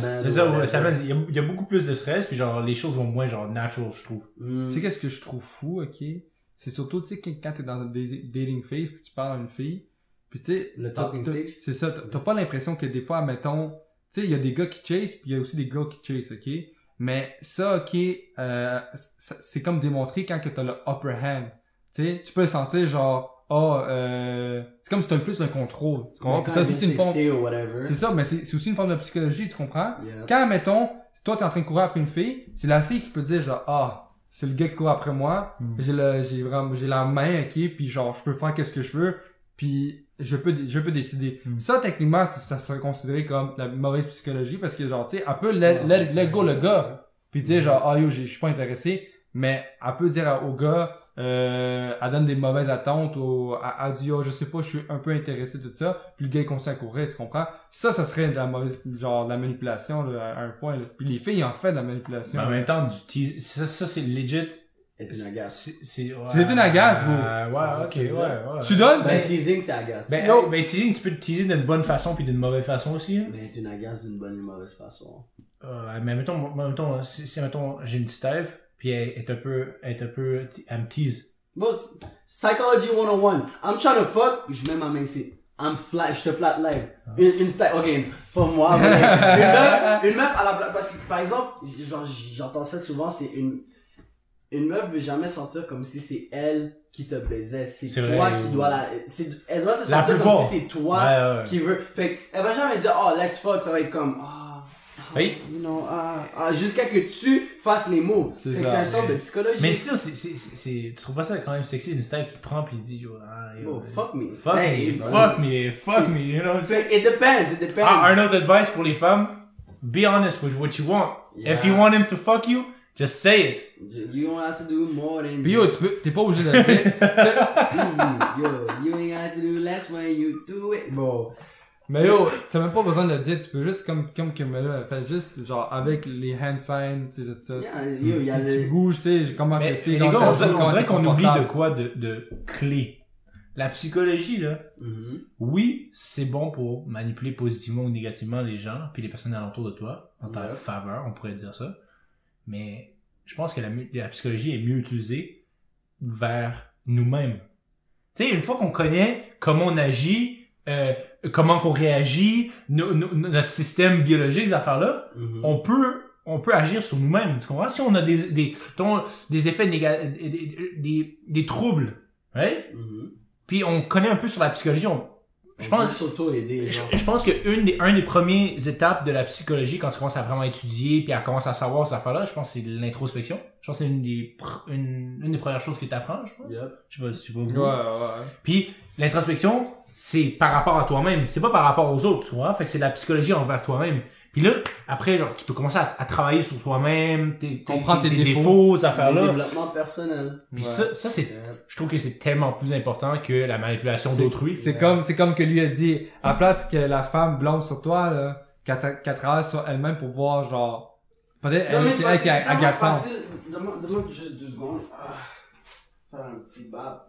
ça il y, a, il y a beaucoup plus de stress puis genre les choses vont moins genre natural je trouve. Hmm. Tu sais qu'est-ce que je trouve fou, ok? C'est surtout, tu sais, quand t'es dans un da- dating phase, puis tu parles à une fille, puis tu sais... Le talking stage? C'est ça, t'as- t'as pas l'impression que des fois, mettons, tu sais, il y a des gars qui chase, puis il y a aussi des gars qui chase, ok? Mais ça, ok, euh, c'est comme démontré quand que t'as le upper hand. Tu sais, tu peux le sentir genre, oh, euh, c'est comme si t'as plus un contrôle. Tu comprends? Mais Puis quand ça c'est une forme... C'est ça, mais c'est c'est aussi une forme de psychologie, tu comprends? Yeah. Quand, mettons, toi t'es en train de courir après une fille, c'est la fille qui peut dire genre, ah, c'est le gars qui court après moi, j'ai le, j'ai vraiment, j'ai la main, ok, puis genre, je peux faire qu'est-ce que je veux, puis je peux, je peux décider. Mm. Ça, techniquement, ça, ça serait considéré comme la mauvaise psychologie, parce que genre, tu sais, elle peut let, let, let go le gars, puis dire genre, ah yo, j'ai- je suis pas intéressé, mais elle peut dire à- au gars, euh, elle donne des mauvaises attentes, au, elle, elle dit, oh, je sais pas, je suis un peu intéressé, tout ça, puis le gars il continue à courir, tu comprends? Ça, ça serait de la mauvaise, genre, de la manipulation, là, à un point, là. Puis les filles en fait de la manipulation. Mais en même temps du ça ça c'est legit. Et puis, agace. C'est c'est ouais. C'est une agace, bro. Euh, ouais ok ouais ouais. Tu donnes? Ben, teasing, c'est agace. Ben, ben teasing, tu peux le teaser d'une bonne façon puis d'une mauvaise façon aussi. hein. Mais tu agace d'une bonne ou mauvaise façon. Euh, mais mettons, mettons, si, si, mettons, j'ai une petite Ève, puis elle est un peu, elle est un peu, elle me tease. Bon, psychology 101. I'm trying to fuck, je mets ma main ici. I'm flat, je te flat live. Une, une style, ok, pas moi, mais [LAUGHS] une meuf, une meuf à la place, parce que, par exemple, j'entends ça souvent, c'est une, une meuf veut jamais sentir comme si c'est elle qui te plaisait. C'est toi vrai. qui dois la, elle doit se La sentir comme si c'est toi Ouais, ouais, ouais. qui veut. Fait elle va jamais dire, oh, let's fuck, ça va être comme, ah, ah, Oui. you know, ah, ah, jusqu'à que tu fasses les mots. C'est un sorte de psychologie. Mais still, c'est, c'est, c'est, c'est- tu trouves pas ça quand même sexy, une style qui prend puis il dit, yo, ah, yo, Oh, fuck me. fuck Hey, me, fuck me, fuck me, you know what I'm saying? C'est- It depends, it depends. Ah, autre advice pour les femmes, be honest with what you want. Yeah. If you want him to fuck you, just say it. You don't have to do more than Puis yo, just tu peux, t'es pas obligé de le dire. [LAUGHS] easy. Yo, you ain't got to do less when you do it. Bon. Mais yo, t'as même pas besoin de le dire, tu peux juste, comme, comme l'a fait, juste, genre, avec les hand signs, tu sais, tout ça. Yeah, yo, y a Si tu le... bouges, tu sais, comment Mais, que t'es on, dirait- qu'on oublie de quoi de, de clé. La psychologie, là, Mhm. oui, c'est bon pour manipuler positivement ou négativement les gens puis les personnes alentour de toi, en ta faveur, on pourrait dire ça. Mais je pense que la, psychologie est mieux utilisée vers nous-mêmes. Tu sais, une fois qu'on connaît comment on agit, euh, comment qu'on réagit, no- no- notre système biologique, ces affaires-là, Mhm. on peut on peut agir sur nous-mêmes. Tu comprends? Si on a des des ton- des effets néga- des, des, des, des troubles, right? Mhm. Puis on connaît un peu sur la psychologie. On, je pense s'auto-aider, je, genre. je pense que une des un des premières étapes de la psychologie quand tu commences à vraiment étudier puis à commencer à savoir cette affaire-là, je pense que c'est l'introspection. Je pense que c'est une des pr- une, une des premières choses que tu apprends, je pense. Yep. Je sais pas, je sais pas vous. Ouais, ouais. Puis l'introspection, c'est par rapport à toi-même, c'est pas par rapport aux autres, tu vois. Fait que c'est la psychologie envers toi-même. Puis là, après, genre, tu peux commencer à, à travailler sur toi-même, Comprendre tes tes défauts. ces Le affaires-là. développement personnel. Puis Ouais. ça, ça c'est, Yep. je trouve que c'est tellement plus important que la manipulation d'autrui. C'est comme, c'est comme que lui a dit, à la place que la femme blâme sur toi, là, qu'elle qu'elle travaille sur elle-même pour voir, genre, peut-être elle, c'est elle qui est tellement agaçante. facile. Demande, demande juste deux secondes. Ah. Faire un petit bap.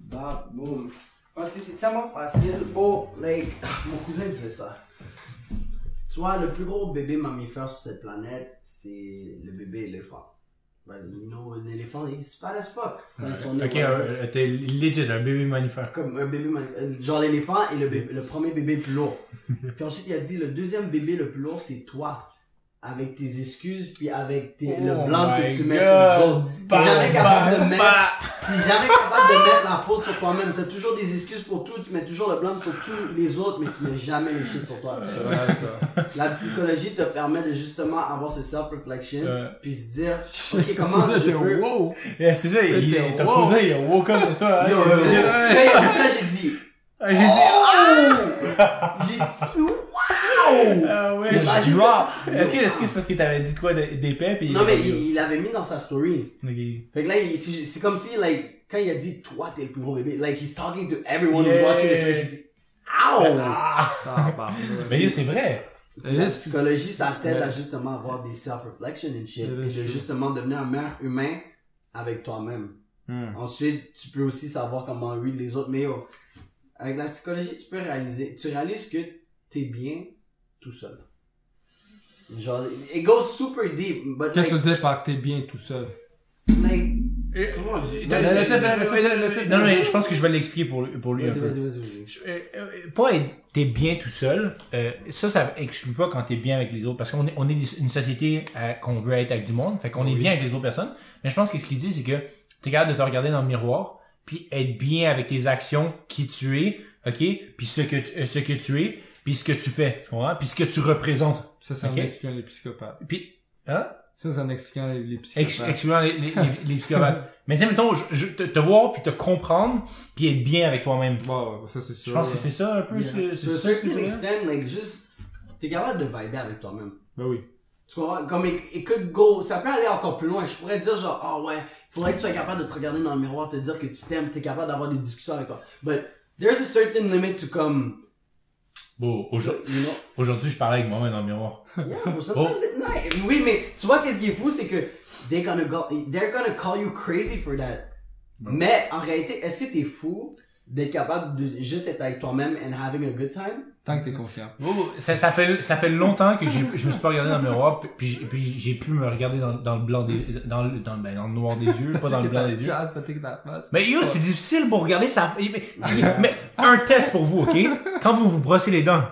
Bap, boum. Parce que c'est tellement facile. Oh, like, mon cousin disait ça. Tu vois, le plus gros bébé mammifère sur cette planète, c'est le bébé éléphant. Ben, you know, l'éléphant, il est fat as fuck. Quand sont Ok, euh, t'es legit un bébé mammifère. Comme un bébé, man- euh, genre l'éléphant est le, bébé- le premier bébé le plus lourd. [LAUGHS] puis ensuite, il a dit, le deuxième bébé le plus lourd, c'est toi. Avec tes excuses, puis avec tes, le Oh blanc my que tu mets God. sur les autres. T'es jamais capable bah, de mettre, bah. t'es jamais capable de mettre la faute sur toi-même. T'as toujours des excuses pour tout, tu mets toujours le blanc sur tous les autres, mais tu mets jamais les shit sur toi. Ouais, ça. [LAUGHS] La psychologie te permet de justement avoir ce self-reflection, Ouais. puis se dire, ok, comment Ça, [LAUGHS] je peux, wow. Yeah, c'est ça, t'as wow. posé, il a woke up sur toi. hein, Yo, ça, j'ai dit, Ah, J'ai dit, oh! J'ai dit! Ah ouais, drop. Est-ce que est-ce que c'est parce qu'il t'avait dit quoi d'épais pis Non, mais il, il l'avait mis dans sa story. Ok. Fait que là, c'est comme si, like, quand il a dit, toi, t'es le plus gros bébé, like, he's talking to everyone Yeah. who's watching this, j'ai dit, ow! Ah, bah, Mais c'est vrai. La psychologie, ça t'aide Ouais. à justement avoir des self-reflection and shit, puis that's de justement devenir un meilleur humain avec toi-même. Hmm. Ensuite, tu peux aussi savoir comment read les autres, mais yo, avec la psychologie, tu peux réaliser, tu réalises que t'es bien tout seul. Genre, it goes super deep, but Qu'est-ce que like, tu veux dire par que t'es bien tout seul? like, comment on dit? Non. Non, mais je pense que je vais l'expliquer pour, pour lui Vas-y, vas-y, vas-y, vas-y. Je- euh, euh, pas être t'es bien tout seul euh, ça ça exclut pas quand t'es bien avec les autres parce qu'on est on est une société qu'on veut être avec du monde fait qu'on est bien avec les autres personnes mais je pense que ce qu'il dit c'est que t'es capable de te regarder dans le miroir puis être bien avec tes actions qui tu es ok puis ce que ce que tu es puis ce que tu fais tu comprends? Puis ce que tu représentes Ça, c'est en Ok? expliquant les psychopathes. puis hein? Ça, c'est en expliquant les, les psychopathes. excluant les, les, les, les psychopathes [LAUGHS] mais tiens mettons je, je- te, te voir puis te comprendre puis être bien avec toi-même Wow, ça, c'est sûr. je pense que c'est ça un peu Yeah. ce que To c'est a ça ce que certain tu veux dire? extent, like, juste, t'es capable de vibrer avec toi-même. Ben oui. Tu comprends? Comme, could go, ça peut aller encore plus loin. Je pourrais dire genre, ah ouais, faudrait que tu sois capable de te regarder dans le miroir, te dire que tu t'aimes, t'es capable d'avoir des discussions avec toi. But, there's a certain limit to come, Bon, aujourd- you know? aujourd'hui, je parlais avec moi-même dans le miroir. Yeah, but sometimes nice. Oui, mais tu vois qu'est-ce qui est fou, c'est que they're gonna go, they're gonna call you crazy for that. Mais, en réalité, est-ce que t'es fou d'être capable de juste être avec toi-même and having a good time? Tant que t'es conscient. Oh, ça, ça fait, ça fait longtemps que je me suis pas regardé dans le miroir, puis- puis, j'ai- pu me regarder dans, dans le blanc des, dans le, dans, le- ben, dans le noir des yeux, pas dans le blanc des yeux. Mais yo, c'est difficile pour regarder ça. Mais, mais un test pour vous, ok? Quand vous vous brossez les dents,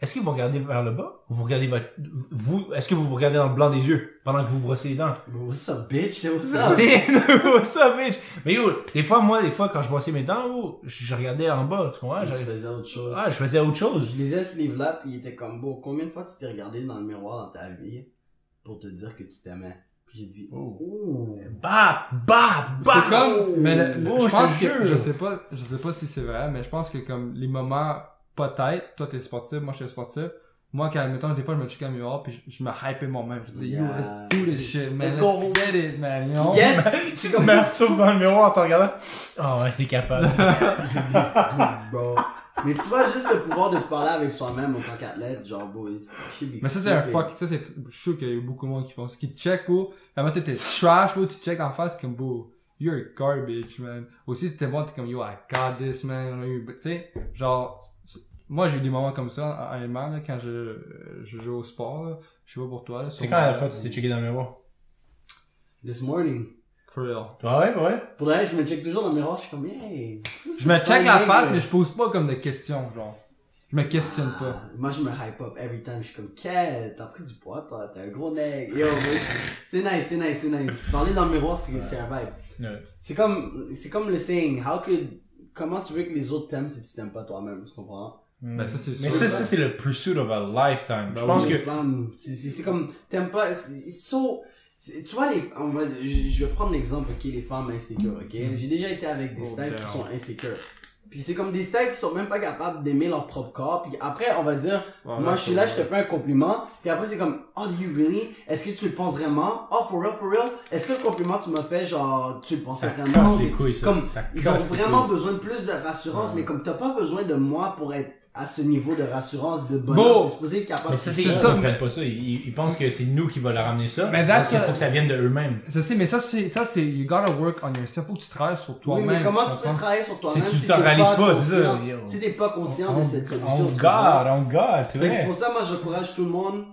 est-ce que vous regardez vers le bas? Ou vous regardez votre, vous, est-ce que vous vous regardez dans le blanc des yeux pendant que vous brossez les dents? What's up, bitch? C'est what's up? C'est [LAUGHS] ça, bitch! Mais yo, des fois, moi, des fois, quand je brossais mes dents, oh, je, je regardais en bas, tu comprends? J'arrivais- faisais autre chose. Ah, je faisais autre chose. Je lisais ce livre-là, puis il était comme beau. Combien de fois tu t'es regardé dans le miroir dans ta vie pour te dire que tu t'aimais? Puis j'ai dit, Oh. oh. Bah, bah, bah! C'est comme, mais le- le- Oh, je je pense que, jure. je sais pas, je sais pas si c'est vrai, mais je pense que comme les moments, peut-être, toi t'es sportif, moi je suis sportif, moi quand, mettons, des fois je me check le miroir pis je, je me hype moi-même, je dis, yo, Yeah. let's do this shit, man, Let's let's, go. get it, man, you know? Tu get? [LAUGHS] C'est comme, me masturbes dans le miroir en te regardant. Oh, ouais, t'es capable. [LAUGHS] bro. Mais tu vois, juste le pouvoir de se parler avec soi-même en tant qu'athlète, genre, bro, be Mais ça c'est un fuck, ça c'est, je suis sûr qu'il y a beaucoup de monde qui font ça, qui check, bro, moment t'es trash, bro, tu check en face comme, bro, you're garbage, man. Aussi si t'es bon, t'es comme, yo, I got this, man, tu sais, genre, moi j'ai eu des moments comme ça, honnêtement, là, quand je, je joue au sport, là. je sais pas pour toi, là. C'est quand la fois que tu t'es checké dans le miroir? This morning. For real. Ah ouais, ouais. Pour le reste, je me check toujours dans le miroir, je suis comme, hey. Je me check la face, mais je pose pas comme de questions, genre. Je me questionne pas. Moi, je me hype up every time. Je suis comme, quel, t'as pris du poids, toi, t'es un gros nègre. Yo, c'est nice, c'est nice, c'est nice. Parler dans le miroir, c'est c'est un vibe. Ouais. C'est comme, c'est comme le saying, how could, comment tu veux que les autres t'aiment si tu t'aimes pas toi-même, tu comprends? Ben, ça, c'est Mais sûr. ça, ça c'est le pursuit of a lifetime. je Ben pense oui. que... C'est, comme, t'aimes pas, c'est so, tu vois, les, on va, je, je vais prendre l'exemple, ok, les femmes insécures, ok? J'ai déjà été avec des Oh, styles qui sont insécures. Puis c'est comme des styles qui sont même pas capables d'aimer leur propre corps. Puis après, on va dire, Ouais, moi je suis là, vrai. je te fais un compliment. Puis après, c'est comme, oh, do you really? Est-ce que tu le penses vraiment? Oh, for real, for real? Est-ce que le compliment tu m'as fait, genre, tu le pensais vraiment? casse les C'est couilles, ça. Comme, Ça ils ont vraiment couilles. besoin de plus de rassurance, mais comme t'as pas besoin de moi pour être à ce niveau de rassurance, de Bon. bonheur, t'es supposé être capable Mais ça, de c'est C'est ils ça, comprennent pas ça. Ils, pensent que c'est nous qui va leur ramener ça. Mais parce that's qu'il a- faut que ça vienne de eux-mêmes. Je sais, mais ça, c'est, ça, c'est, you gotta work on yourself. Faut que tu travailles sur Oui, toi-même. mais comment tu peux travailler sur toi-même Si tu si te t'es réalises pas, c'est ça. Si t'es pas conscient de cette solution, On tu garde, on garde, c'est que C'est vrai. pour ça, moi, j'encourage tout le monde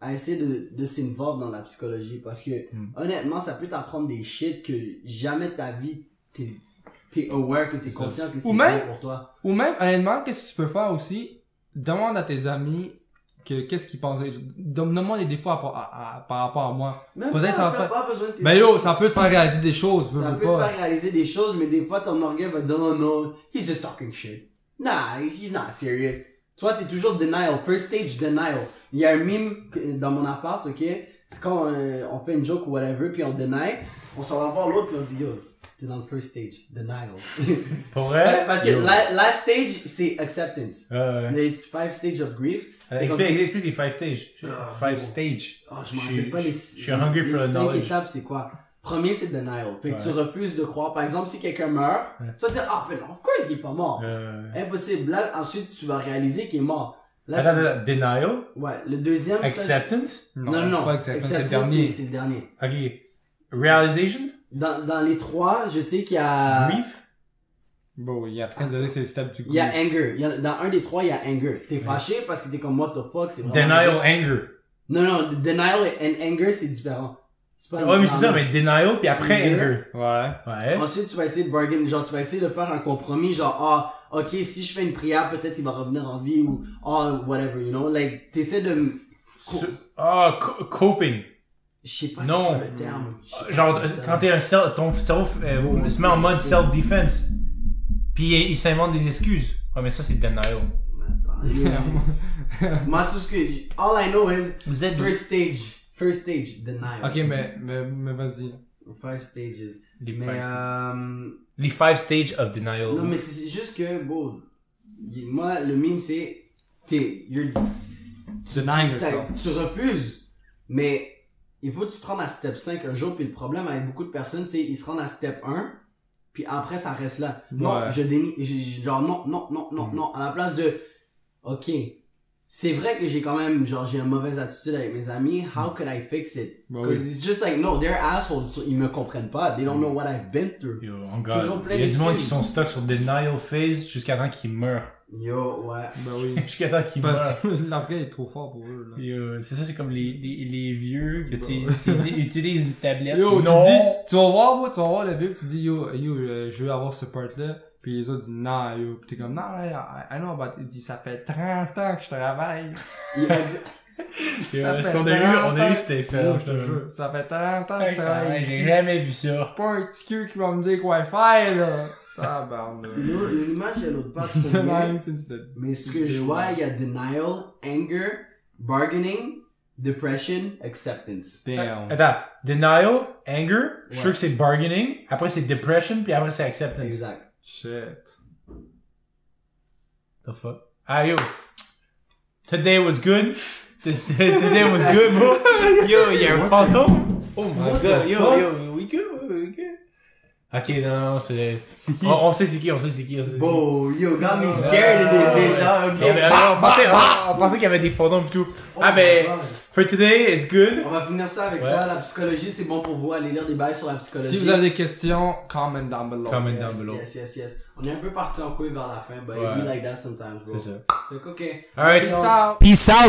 à essayer de, de s'involve dans la psychologie parce que Hmm. honnêtement ça peut t'apprendre des shit que jamais ta vie t'es t'es aware que t'es conscient que c'est bon pour toi Ou même, honnêtement, qu'est-ce que tu peux faire aussi? Demande à tes amis que qu'est-ce qu'ils pensent. Donne-moi des défauts à- à- à- par rapport à moi. Peut-être ça va t'as faire- pas besoin de tes Ben yo, ça peut te faire réaliser des choses, veux, ça peut pas. te faire réaliser des choses mais des fois ton orgueil va te dire oh no he's just talking shit nah he's not serious toi t'es toujours denial first stage denial il y a un meme que- dans mon appart ok? C'est quand euh, on fait une joke ou whatever puis on deny on s'en va voir l'autre puis on dit yo t'es dans le first stage denial [LAUGHS] Pour vrai? parce que la, last stage c'est acceptance Euh, it's five stages of grief comme explique, explique les five stages. Ah, Five bon. stages. Oh, je m'en rappelle pas les, Je suis hungry les for the cinq knowledge. étapes, c'est quoi? Premier, c'est denial. Fait que Ouais. tu refuses de croire. Par exemple, si quelqu'un meurt, tu vas dire, ah, ben non, of course, il est pas mort. Impossible. Là, ensuite, tu vas réaliser qu'il est mort. Là, attends, tu- denial, Ouais, le deuxième, ça, acceptance, Non, non, non. c'est pas acceptance, c'est le dernier. c'est c'est le dernier. ok, realization, Dans, dans les trois, je sais qu'il y a, grief, Bon, il est en train de donner ses steps du coup. il y a anger. Il y a, dans un des trois, il y a anger. T'es fâché parce que t'es comme, what the fuck, c'est denial, anger. Non, non, denial and anger, c'est différent. C'est pas Ouais, mais c'est ça, mais denial, puis après Anger. Ouais. Ouais. Ensuite, tu vas essayer de bargain, genre, tu vas essayer de faire un compromis, genre, ah, ok, si je fais une prière, peut-être il va revenir en vie, ou, ah, whatever, you know, like, t'essaies de, Ah, co- coping. Je sais pas Non. quoi le terme. Pas Genre, quand t'es un self, ton cerveau euh, se met en mode self-defense. Puis il, s'invente des excuses. Ah, mais ça, c'est denial. Attends. [LAUGHS] Moi, tout ce que, j- all I know is, Vous êtes first stage, first stage, denial. Ok, mais, mais, mais vas-y. First stages. Les Mais, five, euh, les five stages of denial. non, mais c'est juste que, bon, moi, le mime, c'est, t'es, you're, Denying T'as- yourself. tu refuses, mais il faut que tu te rendes à step 5 un jour, puis le problème avec beaucoup de personnes, c'est ils se rendent à step 1, puis après ça reste là. Non, Ouais. je dénie, genre non, non, non, non, non, à la place de, ok, c'est vrai que j'ai quand même, genre j'ai une mauvaise attitude avec mes amis, how could I fix it? Bah Because oui. it's just like, no, they're assholes, so ils me comprennent pas, they don't know what I've been through. Yo. Toujours plein Il y a du monde qui sont stuck sur denial phase jusqu'à temps qu'ils meurent. Yo, ouais. Ben oui. [LAUGHS] jusqu'à temps qu'ils meurent. Parce que l'orgueil est trop fort pour eux, là. Yo, c'est ça, c'est comme les, les, les vieux que tu, tu dis, [LAUGHS] utilise une tablette. Yo, non. tu dis, tu vas voir, moi, tu vas voir le vieux, pis tu dis, yo, yo, euh, je veux avoir ce part-là. Puis les autres disent, non, yo. Pis t'es comme, non, I, I know, but il dit, ça fait 30 ans que je travaille. Il a dit, [LAUGHS] Ça fait qu'on a eu, 30 on a ans. eu cette expérience, Je te jure, Ça fait 30 ans que je travaille J'ai jamais vu ça. pas un petit cul qui va me dire quoi faire, là. Tabarnak. l'image, elle l'autre pas [LAUGHS] trop bien. Mais ce que je vois, il y a denial, anger, bargaining, depression, acceptance. Damn. Attends, denial, anger, je suis sûr que c'est bargaining, après c'est depression, puis après c'est acceptance. Exact. Shit. The fuck? Ah yo, today was good. [LAUGHS] Today was good, bro. Yo, il y a un fantôme. Oh my god, yo, yo, we good, we good. Ok, non, non, c'est... On, on sait c'est qui, on sait c'est qui, on sait c'est qui. Bo, yo, got me scared in this bitch. Non, mais, euh, on pensait, [LAUGHS] on, on pensait qu'il y avait des fantômes et tout. ah my ben, God. for today, it's good. On va finir ça avec Ouais. ça. La psychologie, c'est bon pour vous. Allez lire des bails sur la psychologie. Si vous avez des questions, comment down below. Comment yes, down below. Yes, yes, yes. On est un peu parti en couille vers la fin, but Ouais. we like that sometimes, bro. C'est ça. Que, ok. Alright. Peace out. Peace out.